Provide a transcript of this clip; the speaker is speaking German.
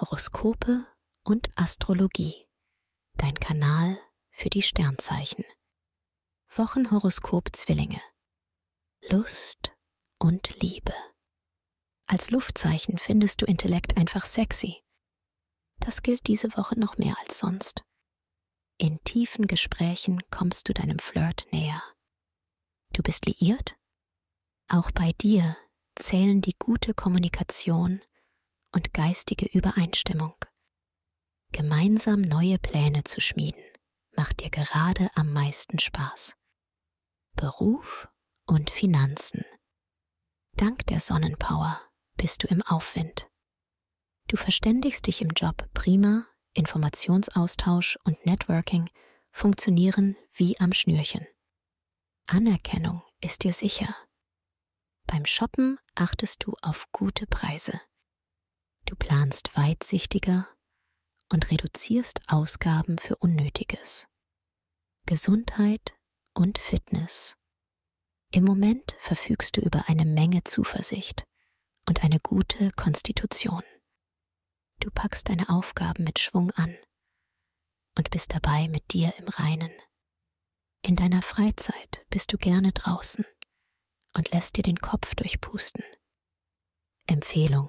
Horoskope und Astrologie. Dein Kanal für die Sternzeichen. Wochenhoroskop Zwillinge. Lust und Liebe. Als Luftzeichen findest du Intellekt einfach sexy. Das gilt diese Woche noch mehr als sonst. In tiefen Gesprächen kommst du deinem Flirt näher. Du bist liiert? Auch bei dir zählen die gute Kommunikation und geistige Übereinstimmung. Gemeinsam neue Pläne zu schmieden, macht dir gerade am meisten Spaß. Beruf und Finanzen. Dank der Sonnenpower bist du im Aufwind. Du verständigst dich im Job prima, Informationsaustausch und Networking funktionieren wie am Schnürchen. Anerkennung ist dir sicher. Beim Shoppen achtest du auf gute Preise. Du planst weitsichtiger und reduzierst Ausgaben für Unnötiges. Gesundheit und Fitness. Im Moment verfügst du über eine Menge Zuversicht und eine gute Konstitution. Du packst deine Aufgaben mit Schwung an und bist dabei mit dir im Reinen. In deiner Freizeit bist du gerne draußen und lässt dir den Kopf durchpusten. Empfehlung.